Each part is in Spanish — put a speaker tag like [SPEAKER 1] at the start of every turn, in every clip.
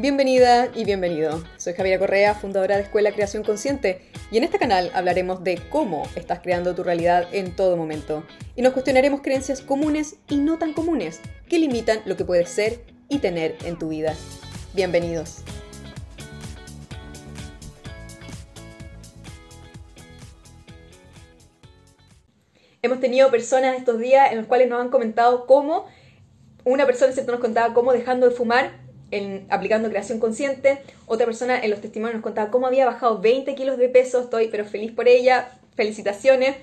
[SPEAKER 1] Bienvenida y bienvenido. Soy Javiera Correa, fundadora de Escuela Creación Consciente, y en este canal hablaremos de cómo estás creando tu realidad en todo momento. Y nos cuestionaremos creencias comunes y no tan comunes que limitan lo que puedes ser y tener en tu vida. Bienvenidos. Hemos tenido personas estos días en los cuales nos han comentado cómo una persona ¿cierto? nos contaba cómo dejando de fumar en, aplicando creación consciente. Otra persona en los testimonios nos contaba cómo había bajado 20 kilos de peso. Estoy pero feliz por ella. Felicitaciones.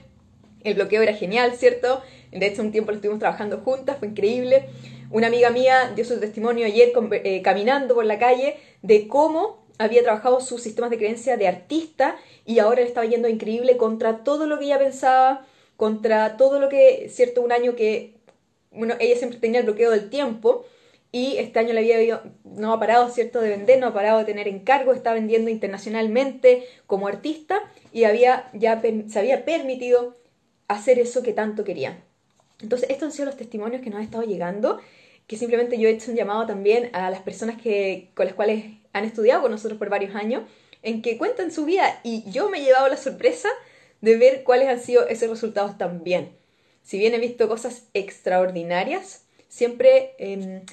[SPEAKER 1] El bloqueo era genial, ¿cierto? De hecho, un tiempo lo estuvimos trabajando juntas, fue increíble. Una amiga mía dio su testimonio ayer eh, caminando por la calle de cómo había trabajado sus sistemas de creencia de artista y ahora le estaba yendo increíble contra todo lo que ella pensaba, contra todo lo que, cierto, un año que, bueno, ella siempre tenía el bloqueo del tiempo y este año le había no ha parado, ¿cierto?, de vender, no ha parado de tener encargo, está vendiendo internacionalmente como artista y había ya se había permitido hacer eso que tanto quería. Entonces, estos han sido los testimonios que nos han estado llegando, que simplemente yo he hecho un llamado también a las personas que, con las cuales han estudiado con nosotros por varios años, en que cuentan su vida y yo me he llevado la sorpresa de ver cuáles han sido esos resultados también. Si bien he visto cosas extraordinarias, siempre... Em,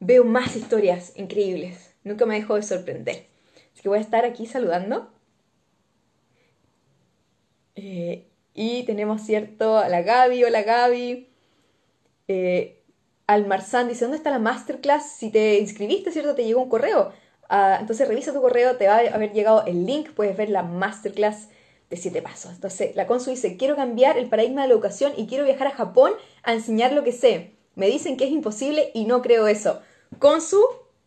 [SPEAKER 1] veo más historias increíbles. Nunca me dejo de sorprender. Así que voy a estar aquí saludando. Eh, y tenemos, ¿cierto? A la Gaby, hola Gaby. Eh, al Marzán dice, ¿dónde está la masterclass? Si te inscribiste, ¿cierto? Te llegó un correo. Ah, entonces revisa tu correo, te va a haber llegado el link, puedes ver la masterclass de siete pasos. Entonces la Consu dice, quiero cambiar el paradigma de la educación y quiero viajar a Japón a enseñar lo que sé. Me dicen que es imposible y no creo eso. Con su,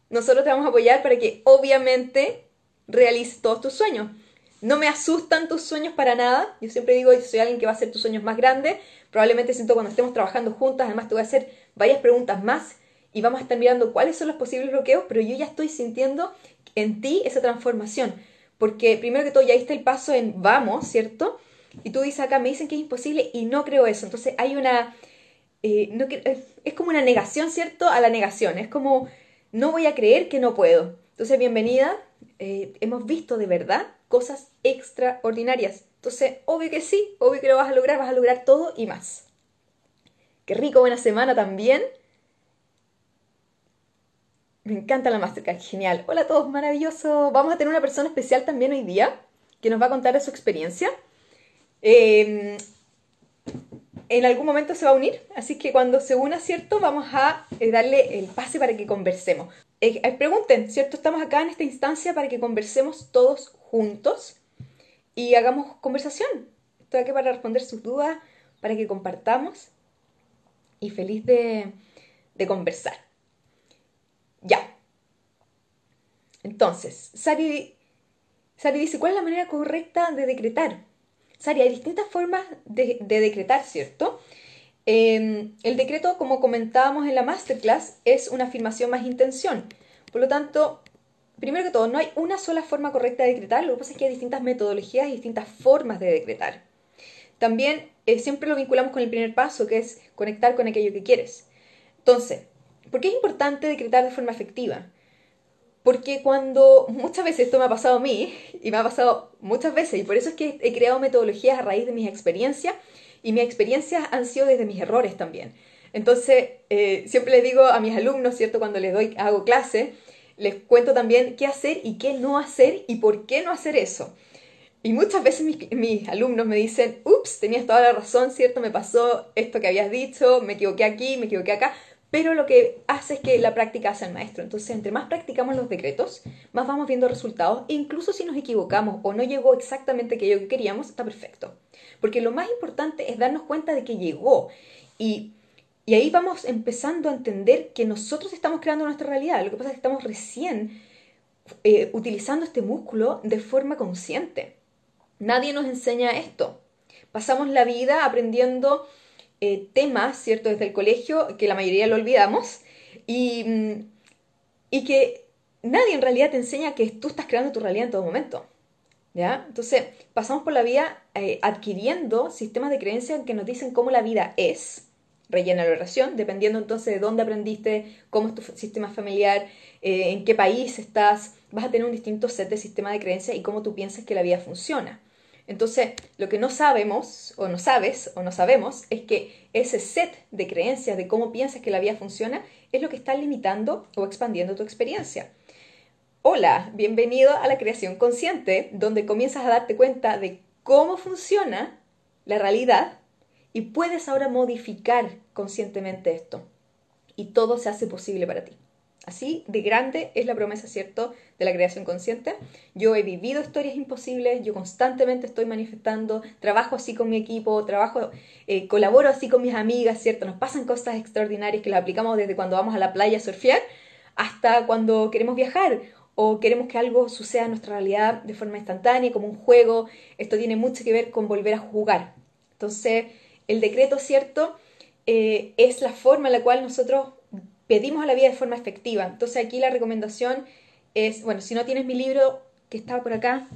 [SPEAKER 1] nosotros te vamos a apoyar para que obviamente realices todos tus sueños. No me asustan tus sueños para nada. Yo siempre digo, soy alguien que va a hacer tus sueños más grandes. Probablemente siento cuando estemos trabajando juntas, además te voy a hacer varias preguntas más y vamos a estar mirando cuáles son los posibles bloqueos, pero yo ya estoy sintiendo en ti esa transformación. Porque primero que todo ya diste el paso en vamos, ¿cierto? Y tú dices acá, me dicen que es imposible y no creo eso. Entonces hay una eh, es como una negación, ¿cierto? A la negación. Es como, no voy a creer que no puedo. Entonces, bienvenida. Eh, hemos visto de verdad cosas extraordinarias. Entonces, obvio que sí, obvio que lo vas a lograr, vas a lograr todo y más. Qué rico, buena semana también. Me encanta la Mastercard, genial. Hola a todos, maravilloso. Vamos a tener una persona especial también hoy día que nos va a contar de su experiencia. Eh, en algún momento se va a unir, así que cuando se una, ¿cierto? Vamos a eh, darle el pase para que conversemos. Eh, eh, pregunten, ¿cierto? Estamos acá en esta instancia para que conversemos todos juntos y hagamos conversación. Estoy aquí para responder sus dudas, para que compartamos y feliz de, de conversar. Ya. Entonces, Sari, Sari dice, ¿cuál es la manera correcta de decretar? Sari, hay distintas formas de, decretar, ¿cierto? Em, el decreto, como comentábamos en la masterclass, es una afirmación más intención. Por lo tanto, primero que todo, no hay una sola forma correcta de decretar, lo que pasa es que hay distintas metodologías y distintas formas de decretar. También eh, siempre lo vinculamos con el primer paso, que es conectar con aquello que quieres. Entonces, ¿por qué es importante decretar de forma efectiva? Porque cuando muchas veces esto me ha pasado a mí, y me ha pasado muchas veces, y por eso es que he creado metodologías a raíz de mis experiencias, y mis experiencias han sido desde mis errores también. Entonces, eh, siempre les digo a mis alumnos, ¿cierto? Cuando les doy, hago clase, les cuento también qué hacer y qué no hacer y por qué no hacer eso. Y muchas veces mis, mis, alumnos me dicen, ups, tenías toda la razón, ¿cierto? Me pasó esto que habías dicho, me equivoqué aquí, me equivoqué acá, pero lo que hace es que la práctica hace al maestro. Entonces, entre más practicamos los decretos, más vamos viendo resultados. E incluso si nos equivocamos o no llegó exactamente aquello que queríamos, está perfecto. Porque lo más importante es darnos cuenta de que llegó. Y, ahí vamos empezando a entender que nosotros estamos creando nuestra realidad. Lo que pasa es que estamos recién eh, utilizando este músculo de forma consciente. Nadie nos enseña esto. Pasamos la vida aprendiendo eh, temas, ¿cierto?, desde el colegio, que la mayoría lo olvidamos, y, mm, y que nadie en realidad te enseña que tú estás creando tu realidad en todo momento. ¿Ya? Entonces, pasamos por la vida eh, adquiriendo sistemas de creencia que nos dicen cómo la vida es, rellena la oración, dependiendo entonces de dónde aprendiste, cómo es tu sistema familiar, eh, en qué país estás, vas a tener un distinto set de sistema de creencias y cómo tú piensas que la vida funciona. Entonces, lo que no sabemos, o no sabes, o no sabemos, es que ese set de creencias de cómo piensas que la vida funciona es lo que está limitando o expandiendo tu experiencia. Hola, bienvenido a la creación consciente, donde comienzas a darte cuenta de cómo funciona la realidad y puedes ahora modificar conscientemente esto. Y todo se hace posible para ti. Así de grande es la promesa, ¿cierto?, de la creación consciente. Yo he vivido historias imposibles, yo constantemente estoy manifestando, trabajo así con mi equipo, trabajo, eh, colaboro así con mis amigas, ¿cierto? Nos pasan cosas extraordinarias que las aplicamos desde cuando vamos a la playa a surfear hasta cuando queremos viajar o queremos que algo suceda en nuestra realidad de forma instantánea, como un juego. Esto tiene mucho que ver con volver a jugar. Entonces, el decreto, ¿cierto? Eh, es la forma en la cual nosotros pedimos a la vida de forma efectiva. Entonces aquí la recomendación es, bueno, si no tienes mi libro que estaba por acá,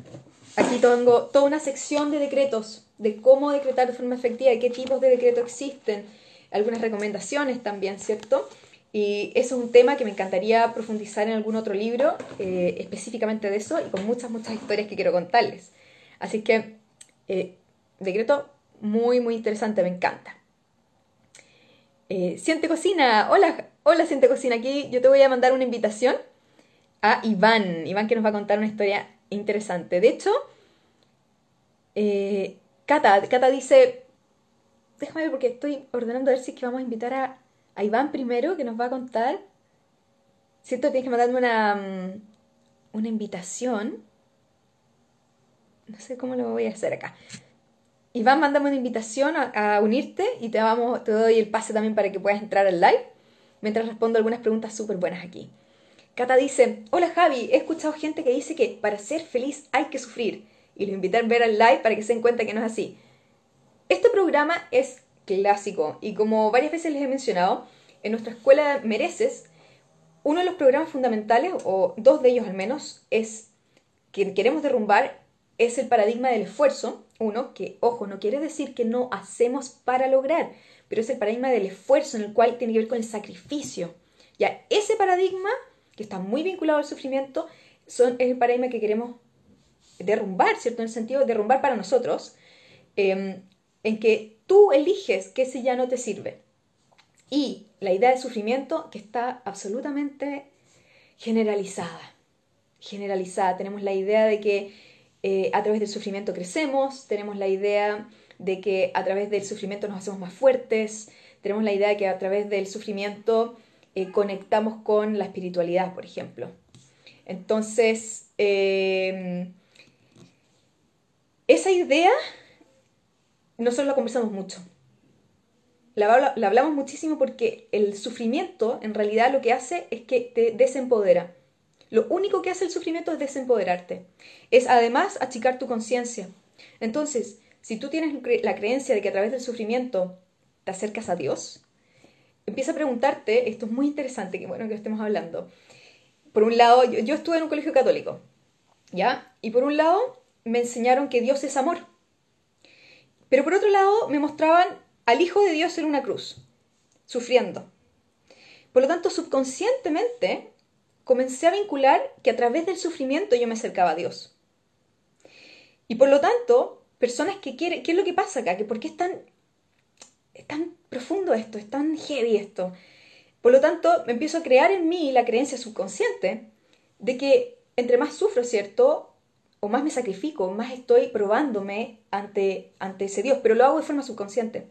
[SPEAKER 1] aquí tengo toda una sección de decretos, de cómo decretar de forma efectiva, de qué tipos de decretos existen, algunas recomendaciones también, ¿cierto? Y eso es un tema que me encantaría profundizar en algún otro libro eh, específicamente de eso y con muchas, muchas historias que quiero contarles. Así que, eh, decreto muy, muy interesante, me encanta. Eh, Siente Cocina, hola, hola Siente Cocina, aquí yo te voy a mandar una invitación a Iván, Iván que nos va a contar una historia interesante. De hecho, eh, Cata, dice, déjame ver porque estoy ordenando a ver si es que vamos a invitar a, a Iván primero, que nos va a contar. Siento tienes que mandarme una, mm, una invitación. No sé cómo lo voy a hacer acá. Iván, mándame una invitación a, unirte y te, vamos, te doy el pase también para que puedas entrar al live mientras respondo algunas preguntas súper buenas aquí. Cata dice, hola Javi, he escuchado gente que dice que para ser feliz hay que sufrir y los invité a ver al live para que se den cuenta que no es así. Este programa es clásico y como varias veces les he mencionado, en nuestra escuela Mereces, uno de los programas fundamentales, o dos de ellos al menos, es que queremos derrumbar es el paradigma del esfuerzo, uno, que, ojo, no quiere decir que no hacemos para lograr, pero es el paradigma del esfuerzo en el cual tiene que ver con el sacrificio. Ya, ese paradigma, que está muy vinculado al sufrimiento, son, es el paradigma que queremos derrumbar, ¿cierto? En el sentido de derrumbar para nosotros, em, en que tú eliges que ese ya no te sirve. Y la idea del sufrimiento que está absolutamente generalizada. Generalizada. Tenemos la idea de que eh, a través del sufrimiento crecemos, tenemos la idea de que a través del sufrimiento nos hacemos más fuertes, tenemos la idea de que a través del sufrimiento eh, conectamos con la espiritualidad, por ejemplo. Entonces, em, esa idea nosotros la conversamos mucho. La, hablamos muchísimo porque el sufrimiento en realidad lo que hace es que te desempodera. Lo único que hace el sufrimiento es desempoderarte. Es además achicar tu conciencia. Entonces, si tú tienes la creencia de que a través del sufrimiento te acercas a Dios, empieza a preguntarte, esto es muy interesante, que bueno que estemos hablando. Por un lado, yo, yo estuve en un colegio católico, ¿ya? Y por un lado, me enseñaron que Dios es amor. Pero por otro lado, me mostraban al Hijo de Dios en una cruz, sufriendo. Por lo tanto, subconscientemente, comencé a vincular que a través del sufrimiento yo me acercaba a Dios. Y por lo tanto, personas que quieren, ¿qué es lo que pasa acá? ¿Por qué es tan, es tan profundo esto? Es tan heavy esto. Por lo tanto, me empiezo a crear en mí la creencia subconsciente de que entre más sufro, ¿cierto? O más me sacrifico, más estoy probándome ante, ante ese Dios, pero lo hago de forma subconsciente.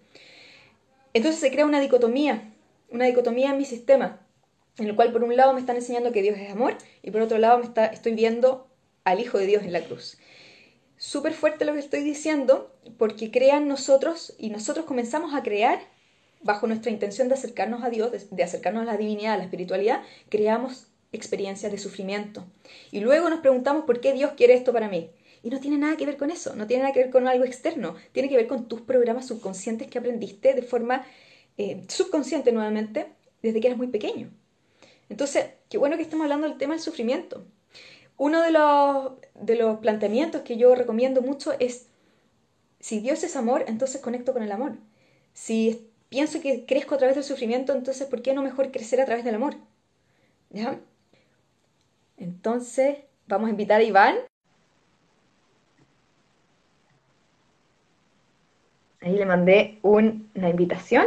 [SPEAKER 1] Entonces se crea una dicotomía, una dicotomía en mi sistema en el cual por un lado me están enseñando que Dios es amor y por otro lado me está, estoy viendo al Hijo de Dios en la cruz. Súper fuerte lo que estoy diciendo porque crean nosotros y nosotros comenzamos a crear bajo nuestra intención de acercarnos a Dios, de, acercarnos a la divinidad, a la espiritualidad, creamos experiencias de sufrimiento. Y luego nos preguntamos por qué Dios quiere esto para mí. Y no tiene nada que ver con eso, no tiene nada que ver con algo externo, tiene que ver con tus programas subconscientes que aprendiste de forma eh, subconsciente nuevamente desde que eras muy pequeño. Entonces, qué bueno que estamos hablando del tema del sufrimiento. Uno de los, de los planteamientos que yo recomiendo mucho es, si Dios es amor, entonces conecto con el amor. Si pienso que crezco a través del sufrimiento, entonces ¿por qué no mejor crecer a través del amor? ¿Ya? Entonces, vamos a invitar a Iván. Ahí le mandé una invitación.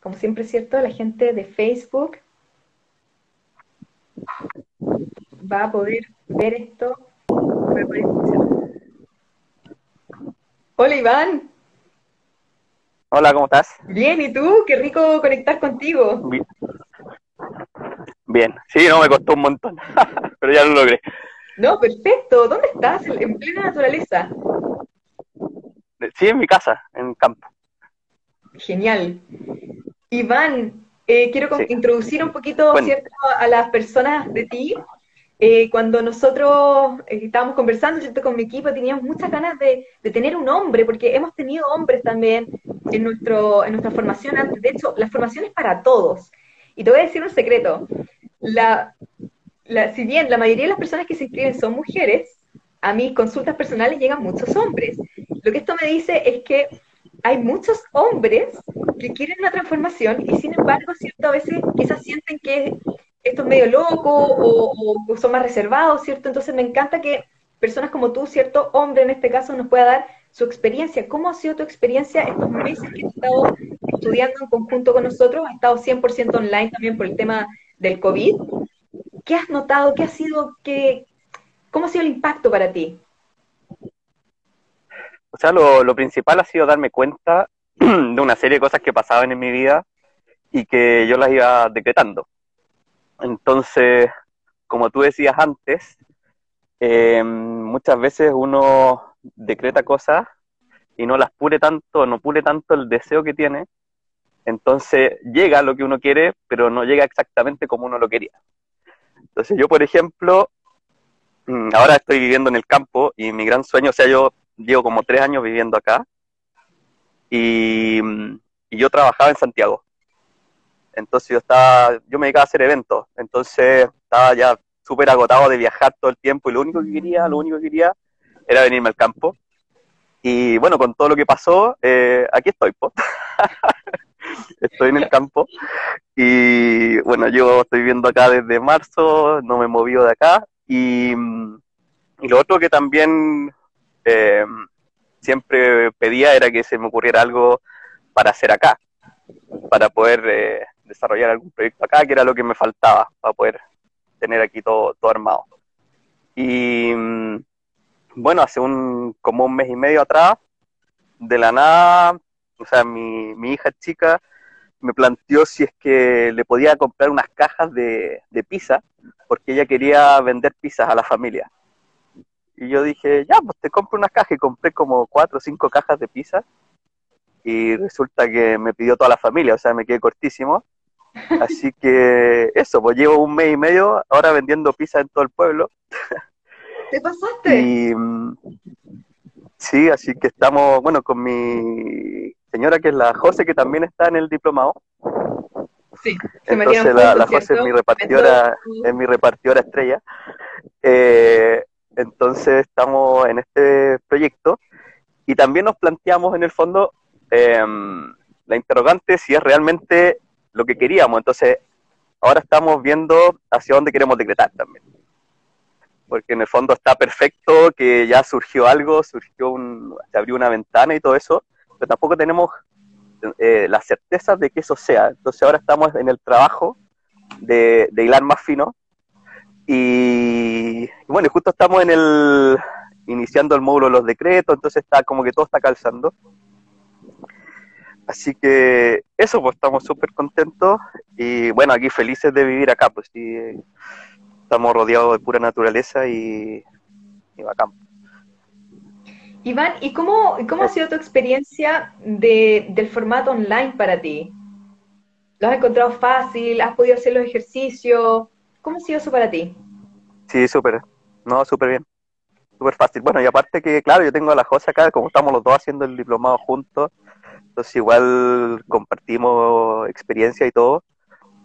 [SPEAKER 1] Como siempre es cierto, la gente de Facebook va a poder ver esto. Hola Iván.
[SPEAKER 2] Hola, ¿cómo estás?
[SPEAKER 1] Bien, ¿y tú? Qué rico conectar contigo.
[SPEAKER 2] Bien, sí, no, me costó un montón, pero ya lo logré.
[SPEAKER 1] No, perfecto. ¿Dónde estás? En plena naturaleza.
[SPEAKER 2] Sí, en mi casa, en campo.
[SPEAKER 1] Genial. Iván, eh, quiero introducir un poquito ¿cierto? a las personas de ti. Eh, cuando nosotros eh, estábamos conversando ¿cierto? con mi equipo, teníamos muchas ganas de, de, tener un hombre, porque hemos tenido hombres también en, nuestro, en nuestra formación antes. De hecho, la formación es para todos. Y te voy a decir un secreto. La, la, si bien la mayoría de las personas que se inscriben son mujeres, a mis consultas personales llegan muchos hombres. Lo que esto me dice es que hay muchos hombres que quieren una transformación y sin embargo, ¿cierto? A veces quizás sienten que esto es medio loco o, son más reservados, ¿cierto? Entonces me encanta que personas como tú, ¿cierto? Hombre en este caso, nos pueda dar su experiencia. ¿Cómo ha sido tu experiencia estos meses que has estado estudiando en conjunto con nosotros? Has estado 100% online también por el tema del COVID. ¿Qué has notado? ¿Qué ha sido? Qué, ¿Cómo ha sido el impacto para ti?
[SPEAKER 2] O sea, lo principal ha sido darme cuenta de una serie de cosas que pasaban en mi vida y que yo las iba decretando. Entonces, como tú decías antes, eh, muchas veces uno decreta cosas y no las pure tanto, no pure tanto el deseo que tiene, entonces llega lo que uno quiere, pero no llega exactamente como uno lo quería. Entonces yo, por ejemplo, mm, ahora estoy viviendo en el campo y mi gran sueño, o sea, yo llevo como tres años viviendo acá y, mm, y yo trabajaba en Santiago. Entonces yo estaba, yo me dedicaba a hacer eventos, entonces estaba ya súper agotado de viajar todo el tiempo y lo único que quería, lo único que quería era venirme al campo. Y bueno, con todo lo que pasó, eh, aquí estoy, estoy en el campo. Y bueno, yo estoy viviendo acá desde marzo, no me he movido de acá. Y, y lo otro que también eh, siempre pedía era que se me ocurriera algo para hacer acá, para poder eh, desarrollar algún proyecto acá, que era lo que me faltaba para poder tener aquí todo, todo armado. Y bueno, hace un como un mes y medio atrás, de la nada, o sea, mi, mi hija chica me planteó si es que le podía comprar unas cajas de, de pizza, porque ella quería vender pizzas a la familia. Y yo dije, ya, pues te compro unas cajas y compré como cuatro o cinco cajas de pizza. Y resulta que me pidió toda la familia, o sea, me quedé cortísimo. Así que eso, pues llevo un mes y medio ahora vendiendo pizza en todo el pueblo.
[SPEAKER 1] ¿Te pasaste?
[SPEAKER 2] Y, sí, así que estamos, bueno, con mi señora que es la José, que también está en el diplomado.
[SPEAKER 1] Sí,
[SPEAKER 2] se Entonces la, la José es mi repartidora, es mi repartidora estrella. Eh, entonces estamos en este proyecto y también nos planteamos en el fondo eh, la interrogante si es realmente lo que queríamos. Entonces, ahora estamos viendo hacia dónde queremos decretar también. Porque en el fondo está perfecto que ya surgió algo, surgió un, se abrió una ventana y todo eso, pero tampoco tenemos eh, la certeza de que eso sea. Entonces ahora estamos en el trabajo de, de hilar más fino. Y, y bueno, justo estamos en el iniciando el módulo de los decretos, entonces está como que todo está calzando. Así que eso, pues estamos súper contentos y bueno, aquí felices de vivir acá, pues sí, estamos rodeados de pura naturaleza y, y bacán.
[SPEAKER 1] Iván, ¿y cómo, cómo ha sido tu experiencia de, del formato online para ti? ¿Lo has encontrado fácil? ¿Has podido hacer los ejercicios? ¿Cómo ha sido eso para ti?
[SPEAKER 2] Sí, súper, no, súper bien, súper fácil. Bueno, y aparte que, claro, yo tengo a la José acá, como estamos los dos haciendo el diplomado juntos, entonces igual compartimos experiencia y todo.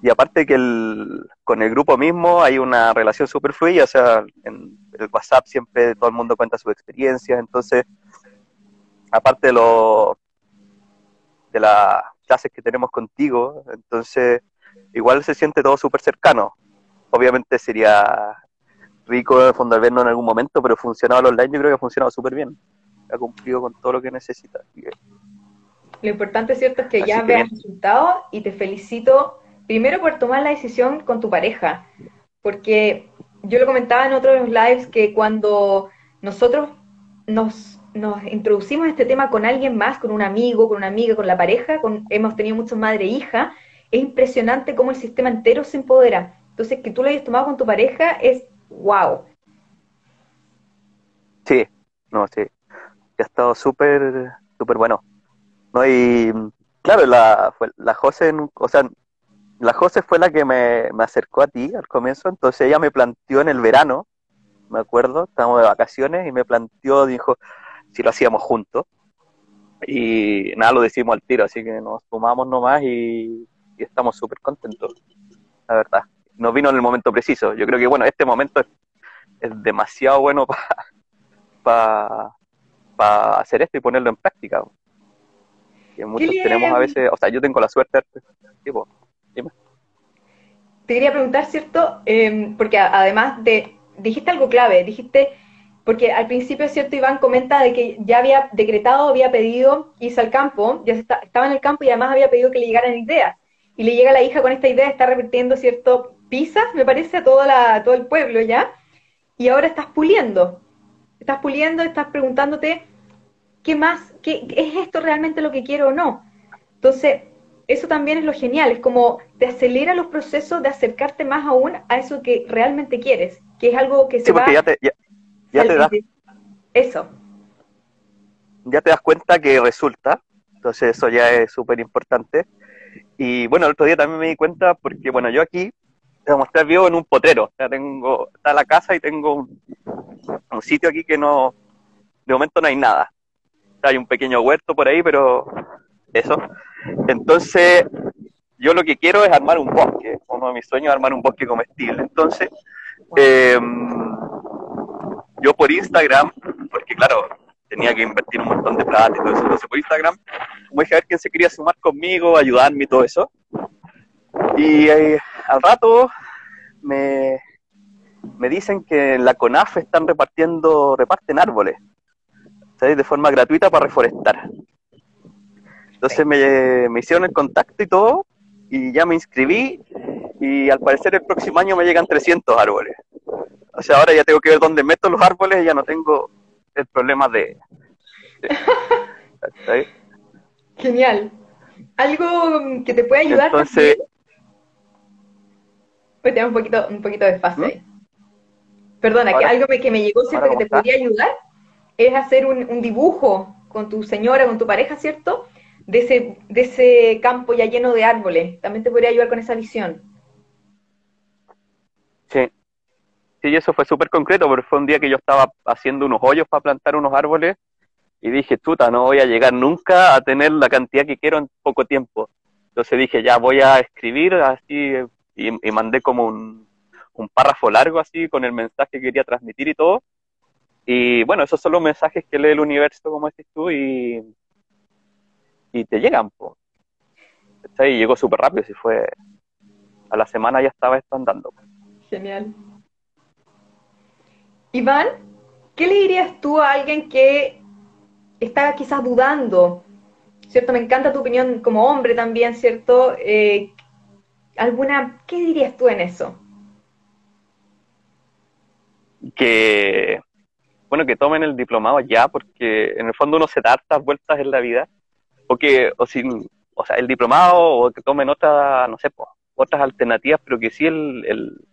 [SPEAKER 2] Y aparte que el, con el grupo mismo hay una relación súper fluida, o sea, en el WhatsApp siempre todo el mundo cuenta sus experiencias, entonces, aparte de lo, de las clases que tenemos contigo, entonces igual se siente todo súper cercano. Obviamente sería rico el vernos en algún momento, pero funcionado online yo creo que ha funcionado súper bien. Ha cumplido con todo lo que necesita.
[SPEAKER 1] Lo importante, cierto, es que ya veas resultados y te felicito primero por tomar la decisión con tu pareja, porque yo lo comentaba en otros lives que cuando nosotros nos, nos introducimos este tema con alguien más, con un amigo, con una amiga, con la pareja, con, hemos tenido muchos madre e hija, es impresionante cómo el sistema entero se empodera. Entonces, que tú lo hayas tomado con tu pareja es wow.
[SPEAKER 2] Sí, no, sí. Ha estado súper, súper bueno. No, y claro, la, fue, la José, o sea, la José fue la que me, me acercó a ti al comienzo, entonces ella me planteó en el verano, me acuerdo, estábamos de vacaciones y me planteó, dijo, si lo hacíamos juntos. Y nada, lo decimos al tiro, así que nos sumamos nomás y, y estamos súper contentos, la verdad. Nos vino en el momento preciso. Yo creo que, bueno, este momento es, es demasiado bueno para pa, hacer esto y ponerlo en práctica. Que muchos tenemos a veces, o sea, yo tengo la suerte, tipo, dime.
[SPEAKER 1] Te quería preguntar, ¿cierto? Eh, porque además de, dijiste algo clave, dijiste, porque al principio, ¿cierto? Iván comenta de que ya había decretado, había pedido irse al campo, ya estaba en el campo y además había pedido que le llegaran ideas. Y le llega la hija con esta idea, está repitiendo, ¿cierto? Pisas, me parece, a toda la, todo el pueblo ya. Y ahora estás puliendo. Estás puliendo, estás preguntándote, ¿qué más? ¿Qué, ¿Es esto realmente lo que quiero o no? Entonces, eso también es lo genial, es como te acelera los procesos de acercarte más aún a eso que realmente quieres, que es algo que se va...
[SPEAKER 2] Ya te, ya, te das...
[SPEAKER 1] Eso.
[SPEAKER 2] Ya te das cuenta que resulta, entonces eso ya es súper importante. Y bueno, el otro día también me di cuenta porque, bueno, yo aquí, te voy a mostrar, vivo en un potrero, o sea, tengo, está la casa y tengo un, un sitio aquí que no, de momento no hay nada. Hay un pequeño huerto por ahí, pero eso. Entonces, yo lo que quiero es armar un bosque. Uno de mis sueños es armar un bosque comestible. Entonces, eh, yo por Instagram, porque claro, tenía que invertir un montón de plata y todo eso, entonces por Instagram, me dije a ver quién se quería sumar conmigo, ayudarme y todo eso. Y eh, al rato me, me dicen que en la CONAF están repartiendo, reparten árboles, de forma gratuita para reforestar. Entonces me, me, hicieron el contacto y todo, y ya me inscribí, y al parecer el próximo año me llegan 300 árboles. O sea, ahora ya tengo que ver dónde meto los árboles y ya no tengo el problema de...
[SPEAKER 1] Genial. Algo que te puede ayudar.
[SPEAKER 2] Entonces...
[SPEAKER 1] Pues tenemos un poquito, un poquito de fase. ¿Mm? Perdona, que algo que me llegó, ¿cierto? Que te podría ayudar es hacer un, dibujo con tu señora, con tu pareja, ¿cierto? De ese, campo ya lleno de árboles. También te podría ayudar con esa visión.
[SPEAKER 2] Sí. Sí, eso fue súper concreto, porque fue un día que yo estaba haciendo unos hoyos para plantar unos árboles y dije, tuta, no voy a llegar nunca a tener la cantidad que quiero en poco tiempo. Entonces dije, ya voy a escribir así y, mandé como un párrafo largo así con el mensaje que quería transmitir y todo. Y bueno, esos son los mensajes que lee el universo, como decís tú, y, y te llegan. Po. Y llegó súper rápido, si fue a la semana ya estaba esto andando.
[SPEAKER 1] Genial. Iván, ¿qué le dirías tú a alguien que está quizás dudando? ¿Cierto? Me encanta tu opinión como hombre también, ¿cierto? Eh, ¿Alguna, qué dirías tú en eso?
[SPEAKER 2] que, bueno, que tomen el diplomado ya, porque en el fondo uno se da hartas vueltas en la vida, o que, o sin, o sea, el diplomado, o que tomen otras, no sé, otras alternativas, pero que sí el, el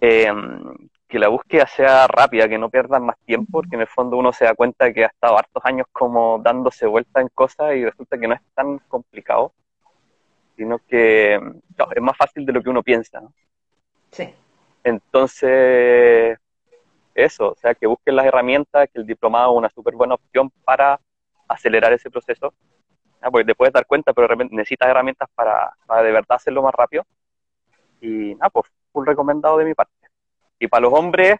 [SPEAKER 2] eh, que la búsqueda sea rápida, que no pierdan más tiempo, porque en el fondo uno se da cuenta que ha estado hartos años como dándose vueltas en cosas y resulta que no es tan complicado, sino que es más fácil de lo que uno piensa. ¿no?
[SPEAKER 1] Sí.
[SPEAKER 2] Entonces, eso, o sea, que busquen las herramientas, que el diplomado es una súper buena opción para acelerar ese proceso, porque te puedes dar cuenta, pero necesitas herramientas para, para, de verdad hacerlo más rápido. Y nada, pues, un recomendado de mi parte. Y para los hombres,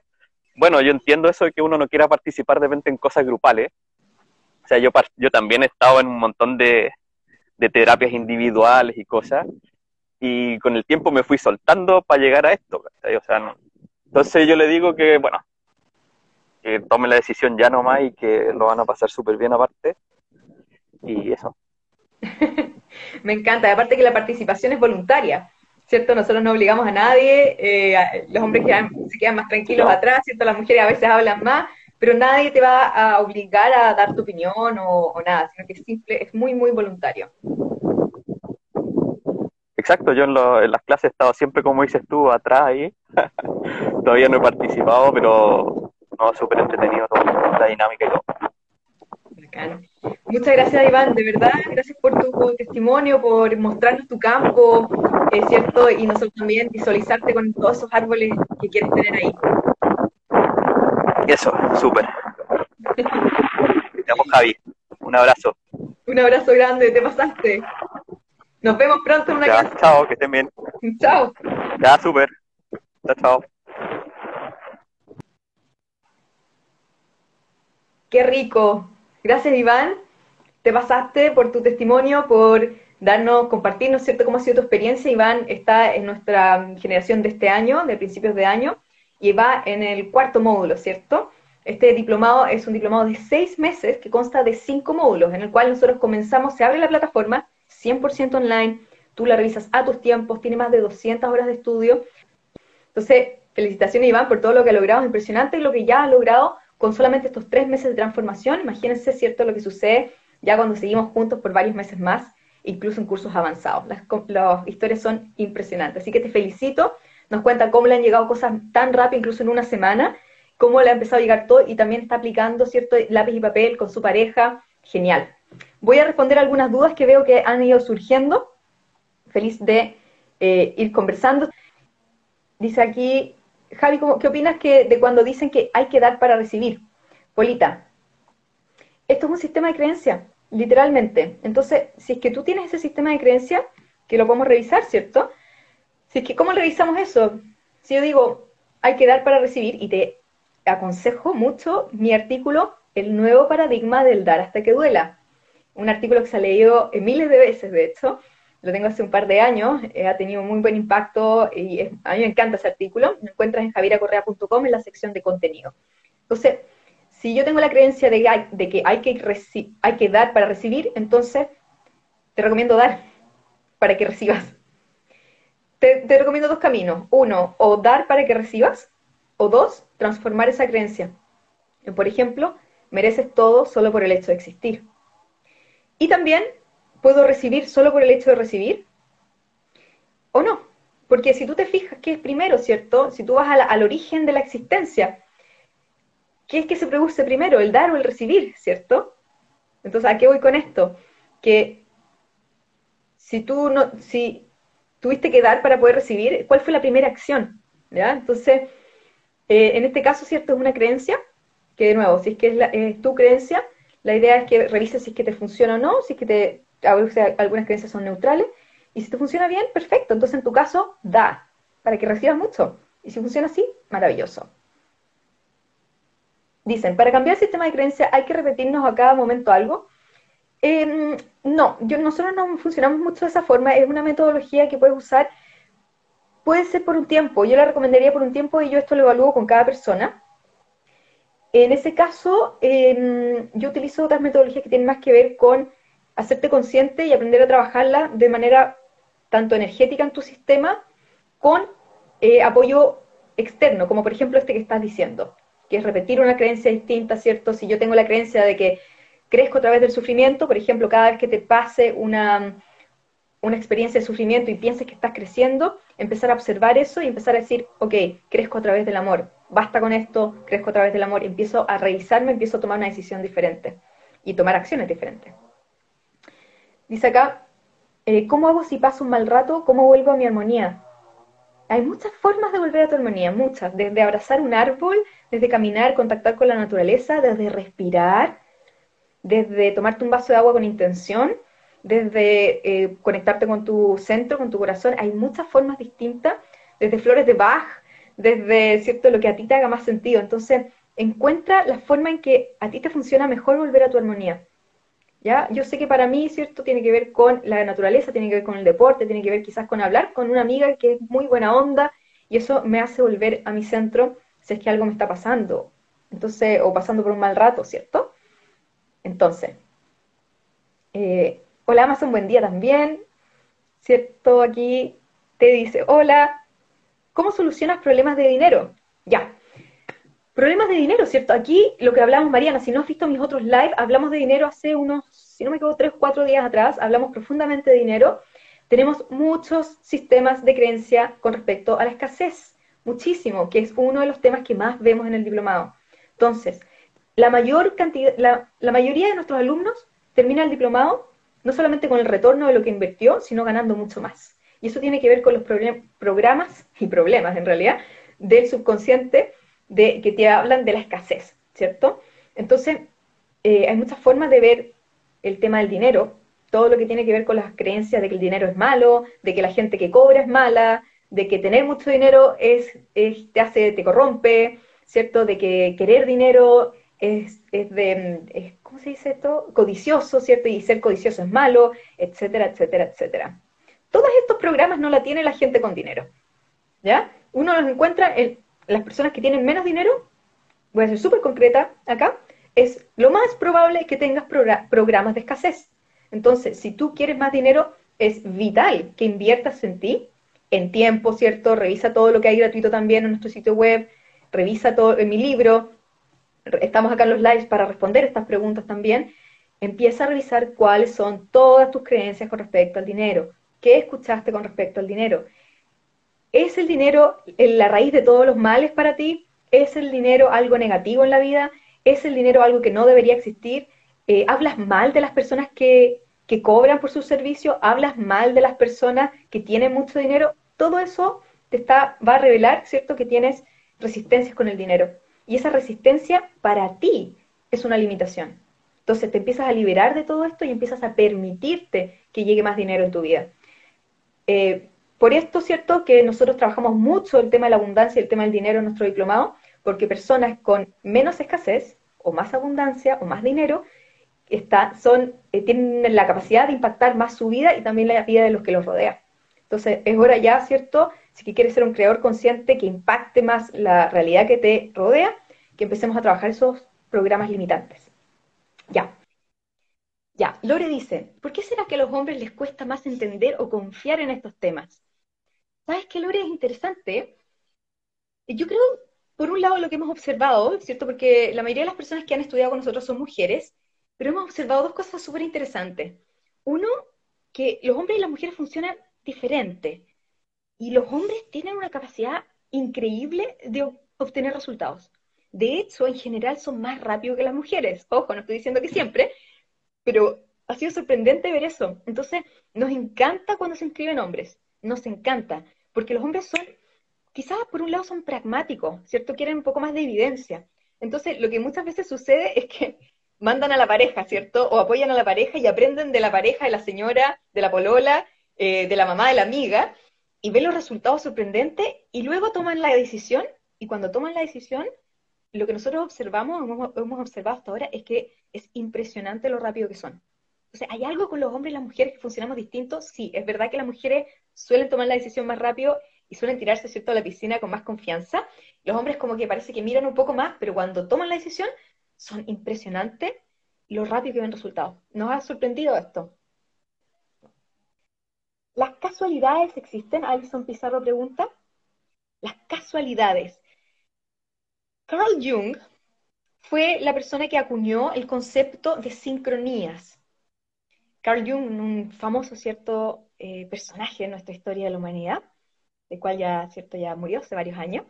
[SPEAKER 2] bueno, yo entiendo eso de que uno no quiera participar de repente en cosas grupales. O sea, yo, yo también he estado en un montón de, de terapias individuales y cosas. Y con el tiempo me fui soltando para llegar a esto. O sea, Entonces yo le digo que, bueno, que tome la decisión ya nomás y que lo van a pasar súper bien aparte. Y eso.
[SPEAKER 1] me encanta. Aparte que la participación es voluntaria. ¿cierto? Nosotros no obligamos a nadie, eh, los hombres se quedan más tranquilos atrás, ¿cierto? Las mujeres a veces hablan más, pero nadie te va a obligar a dar tu opinión o, nada, sino que es simple, es muy, muy voluntario.
[SPEAKER 2] Exacto, yo en, las clases he estado siempre, como dices tú, atrás ahí. Todavía no he participado, pero no, súper entretenido la dinámica y todo.
[SPEAKER 1] Muchas gracias, Iván, de verdad, gracias por tu testimonio, por mostrarnos tu campo, es cierto, y nosotros también visualizarte con todos esos árboles que quieres tener ahí.
[SPEAKER 2] Eso, súper. Te Javi. Un abrazo.
[SPEAKER 1] Un abrazo grande, te pasaste. Nos vemos pronto en una
[SPEAKER 2] ya, Chao, que estén bien.
[SPEAKER 1] Chao.
[SPEAKER 2] Ya, súper. Chao, chao.
[SPEAKER 1] Qué rico. Gracias, Iván. Te pasaste por tu testimonio, por darnos, compartirnos, ¿cierto?, cómo ha sido tu experiencia. Iván está en nuestra generación de este año, de principios de año, y va en el cuarto módulo, ¿cierto? Este diplomado es un diplomado de seis meses que consta de cinco módulos, en el cual nosotros comenzamos, se abre la plataforma 100% online, tú la revisas a tus tiempos, tiene más de 200 horas de estudio. Entonces, felicitaciones Iván por todo lo que ha logrado, es impresionante lo que ya ha logrado con solamente estos tres meses de transformación. Imagínense, ¿cierto?, lo que sucede ya cuando seguimos juntos por varios meses más, incluso en cursos avanzados. Las, las historias son impresionantes. Así que te felicito. Nos cuenta cómo le han llegado cosas tan rápido, incluso en una semana, cómo le ha empezado a llegar todo y también está aplicando, ¿cierto?, lápiz y papel con su pareja. Genial. Voy a responder algunas dudas que veo que han ido surgiendo. Feliz de eh, ir conversando. Dice aquí Javi, ¿qué opinas que de cuando dicen que hay que dar para recibir? Polita, esto es un sistema de creencia, literalmente. Entonces, si es que tú tienes ese sistema de creencia, que lo podemos revisar, ¿cierto? Si es que, ¿cómo revisamos eso? Si yo digo, hay que dar para recibir, y te aconsejo mucho mi artículo, El nuevo paradigma del dar hasta que duela. Un artículo que se ha leído miles de veces, de hecho, lo tengo hace un par de años, eh, ha tenido muy buen impacto y a mí me encanta ese artículo. Lo encuentras en javiracorrea.com en la sección de contenido. Entonces, si yo tengo la creencia de, que hay que, hay que dar para recibir, entonces te recomiendo dar para que recibas. Te, te recomiendo dos caminos. Uno, o dar para que recibas, o dos, transformar esa creencia. Por ejemplo, mereces todo solo por el hecho de existir. Y también ¿Puedo recibir solo por el hecho de recibir? ¿O no? Porque si tú te fijas qué es primero, ¿cierto? Si tú vas al origen de la existencia, ¿qué es que se produce primero, el dar o el recibir, ¿cierto? Entonces, ¿a qué voy con esto? Que si tú no, si tuviste que dar para poder recibir, ¿cuál fue la primera acción? ¿Ya? Entonces, eh, en este caso, ¿cierto? Es una creencia, que de nuevo, si es que es, es tu creencia, la idea es que revises si es que te funciona o no, si es que te, algunas creencias son neutrales, y si te funciona bien, perfecto. Entonces, en tu caso, da, para que recibas mucho. Y si funciona así, maravilloso. Dicen, para cambiar el sistema de creencia hay que repetirnos a cada momento algo. Em, no, nosotros no funcionamos mucho de esa forma, es una metodología que puedes usar, puede ser por un tiempo, yo la recomendaría por un tiempo y yo esto lo evalúo con cada persona. En ese caso, em, yo utilizo otras metodologías que tienen más que ver con hacerte consciente y aprender a trabajarla de manera tanto energética en tu sistema con eh, apoyo externo, como por ejemplo este que estás diciendo, que es repetir una creencia distinta, ¿cierto? Si yo tengo la creencia de que crezco a través del sufrimiento, por ejemplo, cada vez que te pase una, una experiencia de sufrimiento y pienses que estás creciendo, empezar a observar eso y empezar a decir, ok, crezco a través del amor, basta con esto, crezco a través del amor, empiezo a revisarme, empiezo a tomar una decisión diferente y tomar acciones diferentes. Dice acá, eh, ¿cómo hago si paso un mal rato? ¿Cómo vuelvo a mi armonía? Hay muchas formas de volver a tu armonía, muchas. Desde abrazar un árbol, desde caminar, contactar con la naturaleza, desde respirar, desde tomarte un vaso de agua con intención, desde eh, conectarte con tu centro, con tu corazón. Hay muchas formas distintas, desde flores de Bach, desde cierto lo que a ti te haga más sentido. Entonces, encuentra la forma en que a ti te funciona mejor volver a tu armonía ¿ya? Yo sé que para mí, ¿cierto? Tiene que ver con la naturaleza, tiene que ver con el deporte, tiene que ver quizás con hablar con una amiga que es muy buena onda y eso me hace volver a mi centro si es que algo me está pasando, entonces, o pasando por un mal rato, ¿cierto? Entonces, eh, hola Amazon, buen día también, ¿cierto? Aquí te dice, hola, ¿cómo solucionas problemas de dinero? Ya, problemas de dinero, ¿cierto? Aquí lo que hablamos, Mariana, si no has visto mis otros live, hablamos de dinero hace unos, si no me equivoco, tres cuatro días atrás, hablamos profundamente de dinero. Tenemos muchos sistemas de creencia con respecto a la escasez, muchísimo, que es uno de los temas que más vemos en el diplomado. Entonces, la, mayor cantidad, la, la mayoría de nuestros alumnos termina el diplomado no solamente con el retorno de lo que invirtió, sino ganando mucho más. Y eso tiene que ver con los programas y problemas, en realidad, del subconsciente de, que te hablan de la escasez, ¿cierto? Entonces, eh, hay muchas formas de ver el tema del dinero, todo lo que tiene que ver con las creencias de que el dinero es malo, de que la gente que cobra es mala, de que tener mucho dinero es, te hace, te corrompe, ¿cierto? De que querer dinero es, es de, ¿cómo se dice esto? Codicioso, ¿cierto? Y ser codicioso es malo, etcétera, etcétera, etcétera. Todos estos programas no la tiene la gente con dinero, ¿ya? Uno los encuentra en las personas que tienen menos dinero, voy a ser súper concreta acá, es lo más probable que tengas programas de escasez. Entonces, si tú quieres más dinero, es vital que inviertas en ti, en tiempo, ¿cierto? Revisa todo lo que hay gratuito también en nuestro sitio web, revisa todo en mi libro, estamos acá en los lives para responder estas preguntas también. Empieza a revisar cuáles son todas tus creencias con respecto al dinero. ¿Qué escuchaste con respecto al dinero? ¿Es el dinero la raíz de todos los males para ti? ¿Es el dinero algo negativo en la vida? ¿Es el dinero algo que no debería existir? Eh, ¿Hablas mal de las personas que, que cobran por su servicio? ¿Hablas mal de las personas que tienen mucho dinero? Todo eso te está, va a revelar, ¿cierto?, que tienes resistencias con el dinero. Y esa resistencia para ti es una limitación. Entonces te empiezas a liberar de todo esto y empiezas a permitirte que llegue más dinero en tu vida. Eh, por esto, ¿cierto?, que nosotros trabajamos mucho el tema de la abundancia y el tema del dinero en nuestro diplomado, porque personas con menos escasez o más abundancia o más dinero son, eh, tienen la capacidad de impactar más su vida y también la vida de los que los rodea. Entonces, es hora ya, ¿cierto? Si quieres ser un creador consciente que impacte más la realidad que te rodea, que empecemos a trabajar esos programas limitantes. Ya. Ya, Lore dice, ¿por qué será que a los hombres les cuesta más entender o confiar en estos temas? ¿Sabes qué, Lore? Es interesante. Yo creo, por un lado, lo que hemos observado, ¿cierto? Porque la mayoría de las personas que han estudiado con nosotros son mujeres, pero hemos observado dos cosas súper interesantes. Uno, que los hombres y las mujeres funcionan diferente. Y los hombres tienen una capacidad increíble de obtener resultados. De hecho, en general son más rápidos que las mujeres. Ojo, no estoy diciendo que siempre, pero ha sido sorprendente ver eso. Entonces, nos encanta cuando se inscriben hombres, nos encanta porque los hombres son, quizás por un lado son pragmáticos, ¿cierto? Quieren un poco más de evidencia. Entonces, lo que muchas veces sucede es que mandan a la pareja, ¿cierto? O apoyan a la pareja y aprenden de la pareja, de la señora, de la polola, eh, de la mamá, de la amiga, y ven los resultados sorprendentes y luego toman la decisión, y cuando toman la decisión, lo que nosotros observamos, hemos, hemos observado hasta ahora, es que es impresionante lo rápido que son. O sea, ¿hay algo con los hombres y las mujeres que funcionamos distintos? Sí, es verdad que las mujeres suelen tomar la decisión más rápido y suelen tirarse, ¿cierto?, a la piscina con más confianza. Los hombres como que parece que miran un poco más, pero cuando toman la decisión son impresionantes lo rápido que ven resultados. ¿Nos ha sorprendido esto? ¿Las casualidades existen? Alison Pizarro pregunta. Las casualidades. Carl Jung fue la persona que acuñó el concepto de sincronías. Carl Jung, un famoso cierto eh, personaje en nuestra historia de la humanidad, el cual ya, cierto, ya murió hace varios años,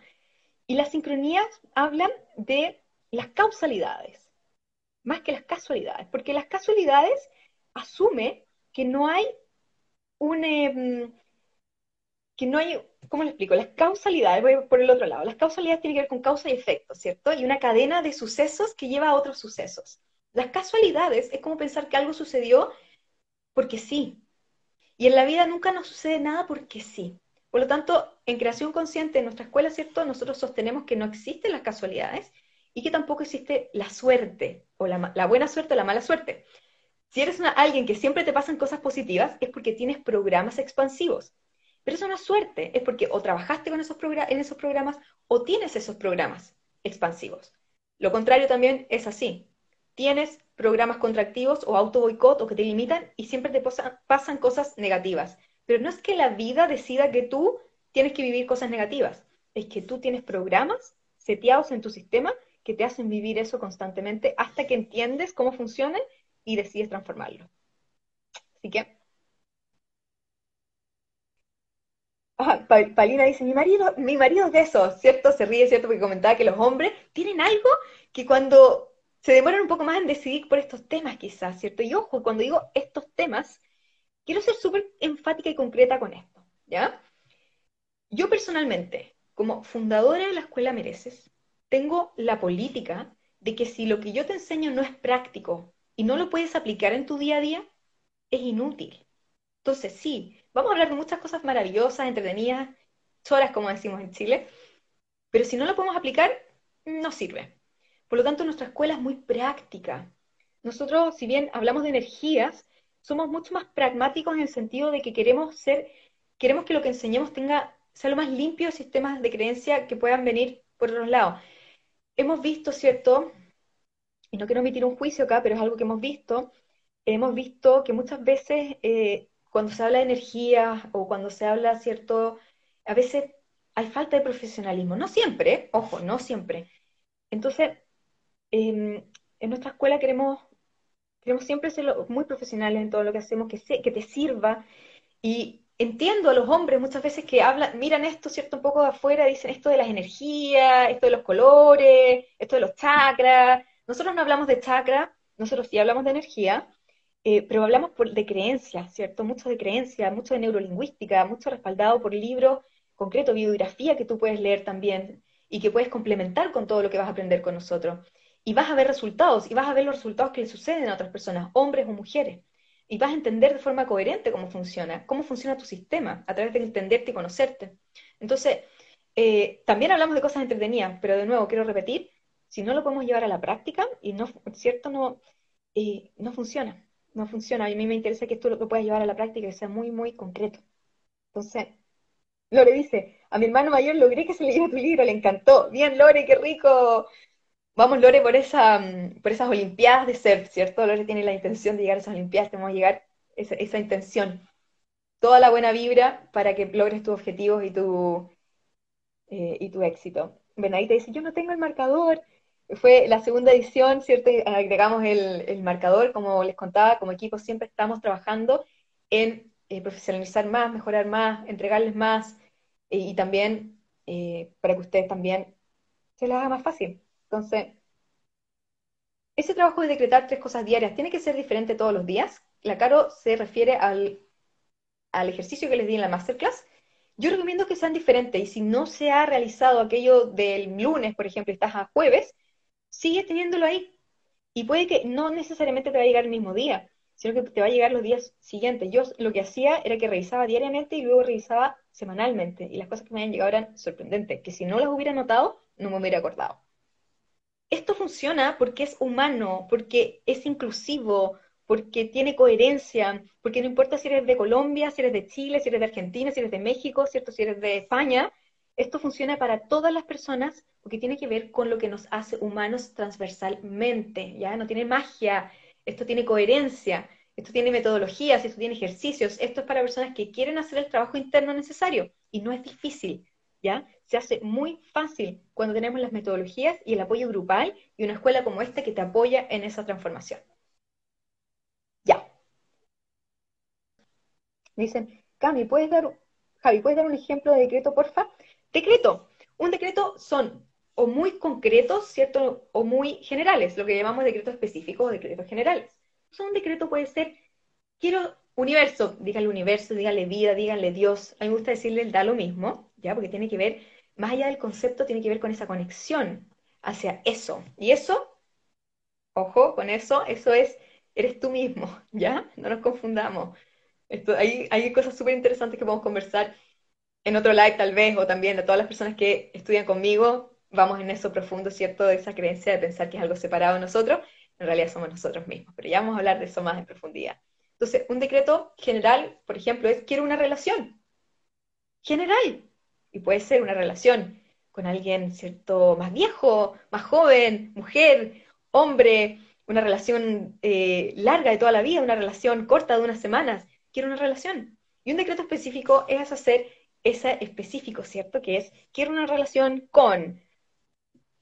[SPEAKER 1] y las sincronías hablan de las causalidades, más que las casualidades, porque las casualidades asume que no hay un, em, que no hay, ¿cómo le explico? Las causalidades, voy por el otro lado, las causalidades tienen que ver con causa y efecto, ¿cierto? Y una cadena de sucesos que lleva a otros sucesos. Las casualidades es como pensar que algo sucedió porque sí. Y en la vida nunca nos sucede nada porque sí. Por lo tanto, en creación consciente, en nuestra escuela, ¿cierto? Nosotros sostenemos que no existen las casualidades y que tampoco existe la suerte, o la, buena suerte o la mala suerte. Si eres una, alguien que siempre te pasan cosas positivas, es porque tienes programas expansivos. Pero eso no es suerte, es porque o trabajaste con esos en esos programas o tienes esos programas expansivos. Lo contrario también es así. Tienes programas contractivos o auto boicot o que te limitan y siempre te pasan cosas negativas. Pero no es que la vida decida que tú tienes que vivir cosas negativas, es que tú tienes programas seteados en tu sistema que te hacen vivir eso constantemente hasta que entiendes cómo funciona y decides transformarlo. Así que Palina dice, mi marido, mi marido es de eso, ¿cierto? Se ríe, ¿cierto? Porque comentaba que los hombres tienen algo que cuando se demoran un poco más en decidir por estos temas quizás, ¿cierto? Y ojo, cuando digo estos temas, quiero ser súper enfática y concreta con esto, ¿ya? Yo personalmente, como fundadora de la Escuela Mereces, tengo la política de que si lo que yo te enseño no es práctico y no lo puedes aplicar en tu día a día, es inútil. Entonces, sí, vamos a hablar de muchas cosas maravillosas, entretenidas, horas, como decimos en Chile, pero si no lo podemos aplicar, no sirve. Por lo tanto, nuestra escuela es muy práctica. Nosotros, si bien hablamos de energías, somos mucho más pragmáticos en el sentido de que queremos ser, queremos que lo que enseñemos tenga, sea lo más limpio sistemas de creencia que puedan venir por otros lados. Hemos visto, ¿cierto? Y no quiero emitir un juicio acá, pero es algo que hemos visto. Hemos visto que muchas veces eh, cuando se habla de energía o cuando se habla, ¿cierto? A veces hay falta de profesionalismo. No siempre, ojo, no siempre. Entonces, em, en nuestra escuela queremos, queremos siempre ser muy profesionales en todo lo que hacemos, que, que te sirva. Y entiendo a los hombres muchas veces que hablan, miran esto, ¿cierto? Un poco de afuera, dicen esto de las energías, esto de los colores, esto de los chakras. Nosotros no hablamos de chakra, nosotros sí hablamos de energía, eh, pero hablamos de creencias, ¿cierto? Mucho de creencia, mucho de neurolingüística, mucho respaldado por libros concretos, bibliografía que tú puedes leer también y que puedes complementar con todo lo que vas a aprender con nosotros. Y vas a ver resultados, y vas a ver los resultados que le suceden a otras personas, hombres o mujeres. Y vas a entender de forma coherente cómo funciona, cómo funciona tu sistema, a través de entenderte y conocerte. Entonces, eh, también hablamos de cosas entretenidas, pero de nuevo quiero repetir, si no lo podemos llevar a la práctica, y no, ¿cierto? No, eh, no funciona no funciona. A mí me interesa que esto lo puedas llevar a la práctica, que sea muy, muy concreto. Entonces, Lore dice, a mi hermano mayor logré que se leyera tu libro, le encantó. Bien, Lore, qué rico. Vamos, Lore, por, esa, mm, por esas Olimpiadas de ser, ¿cierto? Lore tiene la intención de llegar a esas Olimpiadas, tenemos que llegar esa, esa intención. Toda la buena vibra para que logres tus objetivos y tu, eh, éxito. te dice, yo no tengo el marcador, fue la segunda edición, ¿cierto? Agregamos el, marcador, como les contaba, como equipo siempre estamos trabajando en eh, profesionalizar más, mejorar más, entregarles más eh, y también para que ustedes también se les haga más fácil. Entonces, ese trabajo de decretar tres cosas diarias tiene que ser diferente todos los días. La Caro se refiere al, al ejercicio que les di en la masterclass. Yo recomiendo que sean diferentes y si no se ha realizado aquello del lunes, por ejemplo, estás a jueves, sigue teniéndolo ahí. Y puede que no necesariamente te va a llegar el mismo día, sino que te va a llegar los días siguientes. Yo lo que hacía era que revisaba diariamente y luego revisaba semanalmente. Y las cosas que me habían llegado eran sorprendentes, que si no las hubiera notado, no me hubiera acordado. Esto funciona porque es humano, porque es inclusivo, porque tiene coherencia, porque no importa si eres de Colombia, si eres de Chile, si eres de Argentina, si eres de México, ¿cierto? si eres de España, esto funciona para todas las personas porque tiene que ver con lo que nos hace humanos transversalmente, ¿ya? No tiene magia, esto tiene coherencia, esto tiene metodologías, esto tiene ejercicios, esto es para personas que quieren hacer el trabajo interno necesario y no es difícil, ¿ya? Se hace muy fácil cuando tenemos las metodologías y el apoyo grupal y una escuela como esta que te apoya en esa transformación. Ya. Dicen, Cami, ¿puedes dar, Javi, ¿puedes dar un ejemplo de decreto, porfa? Decreto. Un decreto son o muy concretos, ¿cierto? O muy generales, lo que llamamos decretos específicos o decretos generales. un decreto puede ser, quiero universo, díganle universo, díganle vida, díganle Dios. A mí me gusta decirle da lo mismo, ¿ya? Porque tiene que ver, más allá del concepto, tiene que ver con esa conexión hacia eso. Y eso, ojo con eso, eso es, eres tú mismo, ¿ya? No nos confundamos. Esto, hay, hay cosas súper interesantes que podemos conversar en otro live tal vez, o también de todas las personas que estudian conmigo, vamos en eso profundo, ¿cierto? De esa creencia de pensar que es algo separado de nosotros, en realidad somos nosotros mismos, pero ya vamos a hablar de eso más en profundidad. Entonces, un decreto general, por ejemplo, es quiero una relación. General. Y puede ser una relación con alguien, ¿cierto?, más viejo, más joven, mujer, hombre, una relación eh, larga de toda la vida, una relación corta de unas semanas. Quiero una relación. Y un decreto específico es hacer ese específico, ¿cierto? Que es, quiero una relación con,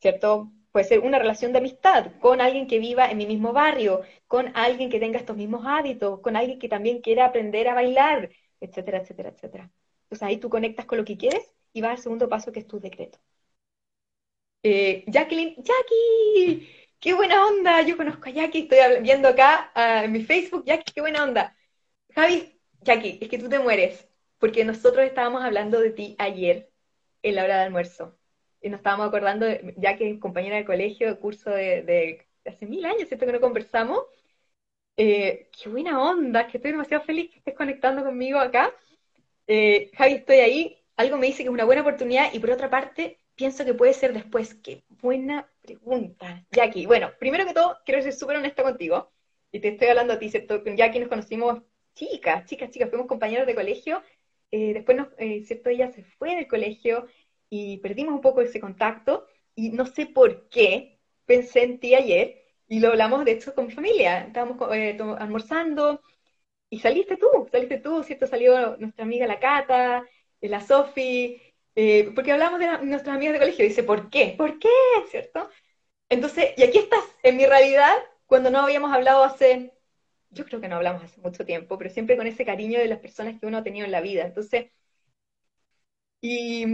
[SPEAKER 1] ¿cierto? Puede ser una relación de amistad con alguien que viva en mi mismo barrio, con alguien que tenga estos mismos hábitos, con alguien que también quiera aprender a bailar, etcétera, etcétera, etcétera. Entonces ahí tú conectas con lo que quieres y vas al segundo paso que es tu decreto. Eh, Jacqueline, Jackie, qué buena onda, yo conozco a Jackie, estoy viendo acá ah, en mi Facebook, Jackie, qué buena onda. Javi, Jackie, es que tú te mueres, porque nosotros estábamos hablando de ti ayer en la hora de almuerzo. Y nos estábamos acordando, ya que compañera de colegio, de curso de, hace mil años, ¿cierto? Que no conversamos. Eh, qué buena onda, que estoy demasiado feliz que estés conectando conmigo acá. Eh, Javi, estoy ahí. Algo me dice que es una buena oportunidad y por otra parte, pienso que puede ser después. Qué buena pregunta. Jackie, bueno, primero que todo, quiero ser súper honesta contigo. Y te estoy hablando a ti, ¿cierto? Con Jackie nos conocimos chicas, chicas, chicas, fuimos compañeros de colegio, eh, después, nos, eh, ¿cierto? Ella se fue del colegio y perdimos un poco ese contacto y no sé por qué pensé en ti ayer y lo hablamos de hecho con mi familia, estábamos eh, almorzando y saliste tú, saliste tú, ¿cierto? Salió nuestra amiga la Cata, la Sofi, porque hablamos de nuestras amigas de colegio, dice, ¿por qué? ¿Por qué? ¿Cierto? Entonces, y aquí estás, en mi realidad, cuando no habíamos hablado hace yo creo que no hablamos hace mucho tiempo, pero siempre con ese cariño de las personas que uno ha tenido en la vida. Entonces, y,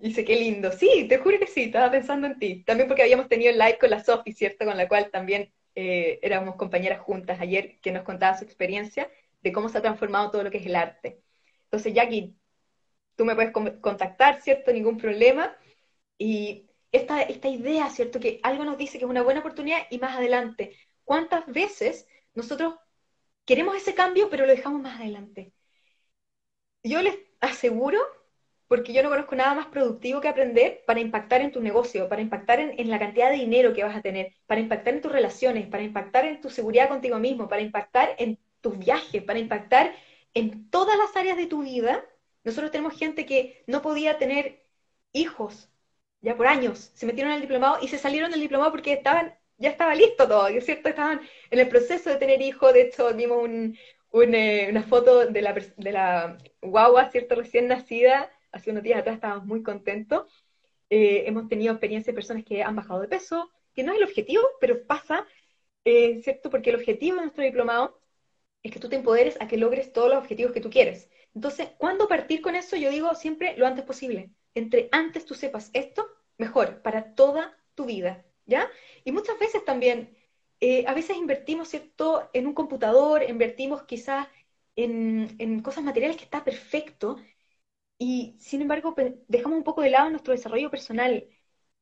[SPEAKER 1] dice, mm, qué lindo. Sí, te juro que sí, estaba pensando en ti. También porque habíamos tenido el live con la Sofi, ¿cierto? Con la cual también eh, éramos compañeras juntas ayer, que nos contaba su experiencia de cómo se ha transformado todo lo que es el arte. Entonces, Jackie, tú me puedes contactar, ¿cierto? Ningún problema. Y esta, esta idea, ¿cierto? Que algo nos dice que es una buena oportunidad y más adelante. ¿Cuántas veces nosotros queremos ese cambio, pero lo dejamos más adelante. Yo les aseguro, porque yo no conozco nada más productivo que aprender para impactar en tu negocio, para impactar en, la cantidad de dinero que vas a tener, para impactar en tus relaciones, para impactar en tu seguridad contigo mismo, para impactar en tus viajes, para impactar en todas las áreas de tu vida. Nosotros tenemos gente que no podía tener hijos ya por años, se metieron al diplomado y se salieron del diplomado porque estaban ya estaba listo todo, ¿cierto? Estaban en el proceso de tener hijos, de hecho vimos eh, una foto de la, de la guagua, ¿cierto? Recién nacida, hace unos días atrás estábamos muy contentos. Eh, hemos tenido experiencia de personas que han bajado de peso, que no es el objetivo, pero pasa, eh, ¿cierto? Porque el objetivo de nuestro diplomado es que tú te empoderes a que logres todos los objetivos que tú quieres. Entonces, ¿cuándo partir con eso? Yo digo siempre lo antes posible. Entre antes tú sepas esto, mejor, para toda tu vida. ¿ya? Y muchas veces también, eh, a veces invertimos, ¿cierto?, en un computador, invertimos quizás en, cosas materiales que está perfecto, y sin embargo dejamos un poco de lado nuestro desarrollo personal.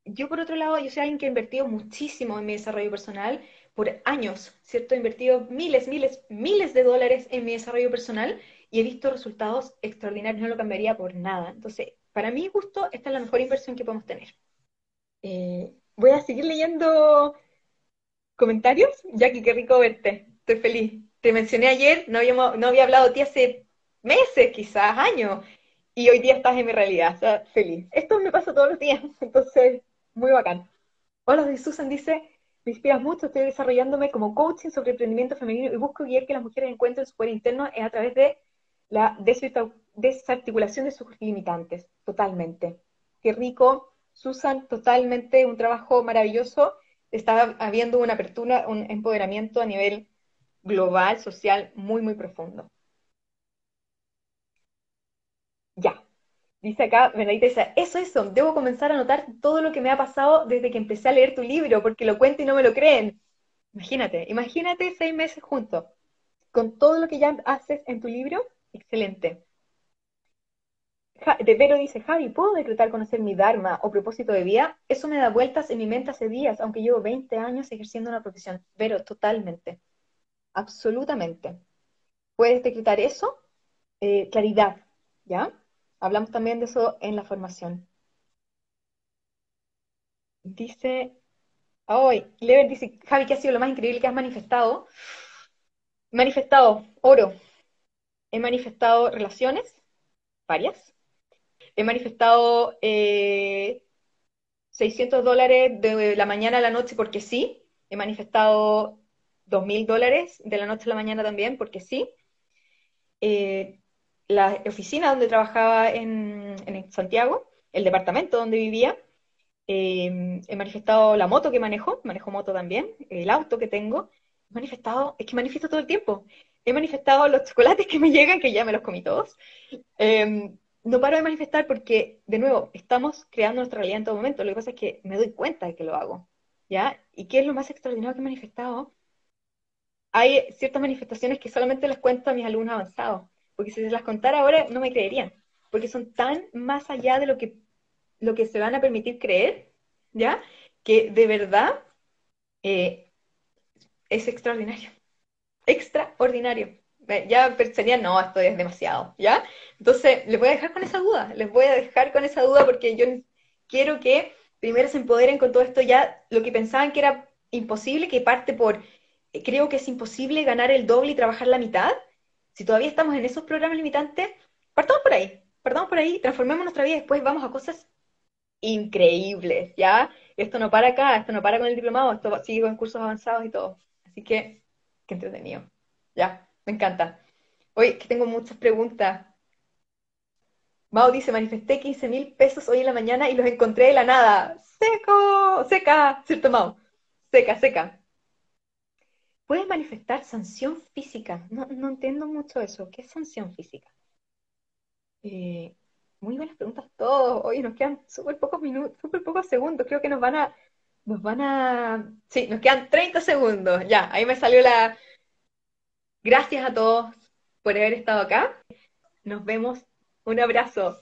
[SPEAKER 1] Yo, por otro lado, yo soy alguien que ha invertido muchísimo en mi desarrollo personal por años, ¿cierto? He invertido miles, miles, miles de dólares en mi desarrollo personal y he visto resultados extraordinarios, no lo cambiaría por nada. Entonces, para mí, justo, esta es la mejor inversión que podemos tener. Eh, voy a seguir leyendo comentarios. Jackie, qué rico verte. Estoy feliz. Te mencioné ayer, no, habíamos, no había hablado de ti hace meses, quizás años, y hoy día estás en mi realidad. O sea, feliz. Esto me pasa todos los días, entonces, muy bacán. Hola, Susan dice, me inspiras mucho, estoy desarrollándome como coaching sobre emprendimiento femenino y busco guiar que las mujeres encuentren su poder interno a través de la desarticulación de sus limitantes. Totalmente. Qué rico Susan, totalmente un trabajo maravilloso. Está habiendo una apertura, un empoderamiento a nivel global, social, muy, muy profundo. Ya. Dice acá, Benedita dice, eso, eso, debo comenzar a notar todo lo que me ha pasado desde que empecé a leer tu libro, porque lo cuento y no me lo creen. Imagínate, imagínate seis meses juntos, con todo lo que ya haces en tu libro, excelente de Vero dice, Javi, ¿puedo decretar conocer mi Dharma o propósito de vida? Eso me da vueltas en mi mente hace días, aunque llevo 20 años ejerciendo una profesión. Vero, totalmente. Absolutamente. ¿Puedes decretar eso? Eh, claridad, ¿ya? Hablamos también de eso en la formación. Dice Hoy, Lever dice, Javi, ¿qué ha sido lo más increíble que has manifestado? Manifestado oro. He manifestado relaciones, varias. He manifestado eh, 600 dólares de la mañana a la noche porque sí. He manifestado 2.000 dólares de la noche a la mañana también porque sí. Eh, la oficina donde trabajaba en, en Santiago, el departamento donde vivía, eh, he manifestado la moto que manejo, manejo moto también, el auto que tengo, he manifestado, es que manifiesto todo el tiempo. He manifestado los chocolates que me llegan, que ya me los comí todos. Eh, no paro de manifestar porque, de nuevo, estamos creando nuestra realidad en todo momento. Lo que pasa es que me doy cuenta de que lo hago. ¿Ya? ¿Y qué es lo más extraordinario que he manifestado? Hay ciertas manifestaciones que solamente les cuento a mis alumnos avanzados, porque si se las contara ahora no me creerían, porque son tan más allá de lo que lo que se van a permitir creer, ¿ya? Que de verdad eh, es extraordinario. Extraordinario. Ya pensarían, no, esto es demasiado, ¿ya? Entonces, les voy a dejar con esa duda, les voy a dejar con esa duda porque yo quiero que primero se empoderen con todo esto ya, lo que pensaban que era imposible, que parte por, eh, creo que es imposible ganar el doble y trabajar la mitad. Si todavía estamos en esos programas limitantes, partamos por ahí, partamos por ahí, transformemos nuestra vida y después vamos a cosas increíbles, ¿ya? Esto no para acá, esto no para con el diplomado, esto sigue con cursos avanzados y todo. Así que, qué entretenido. Ya, me encanta. Hoy que tengo muchas preguntas. Mao dice, manifesté 15 mil pesos hoy en la mañana y los encontré de la nada. Seco, seca, ¿cierto Mao? Seca, seca. ¿Puedes manifestar sanción física? No, no entiendo mucho eso. ¿Qué es sanción física? Eh, muy buenas preguntas todos. Hoy nos quedan súper pocos minutos, súper pocos segundos. Creo que nos van a, nos van a, sí, nos quedan 30 segundos. Ya, ahí me salió la. Gracias a todos por haber estado acá. Nos vemos. Un abrazo.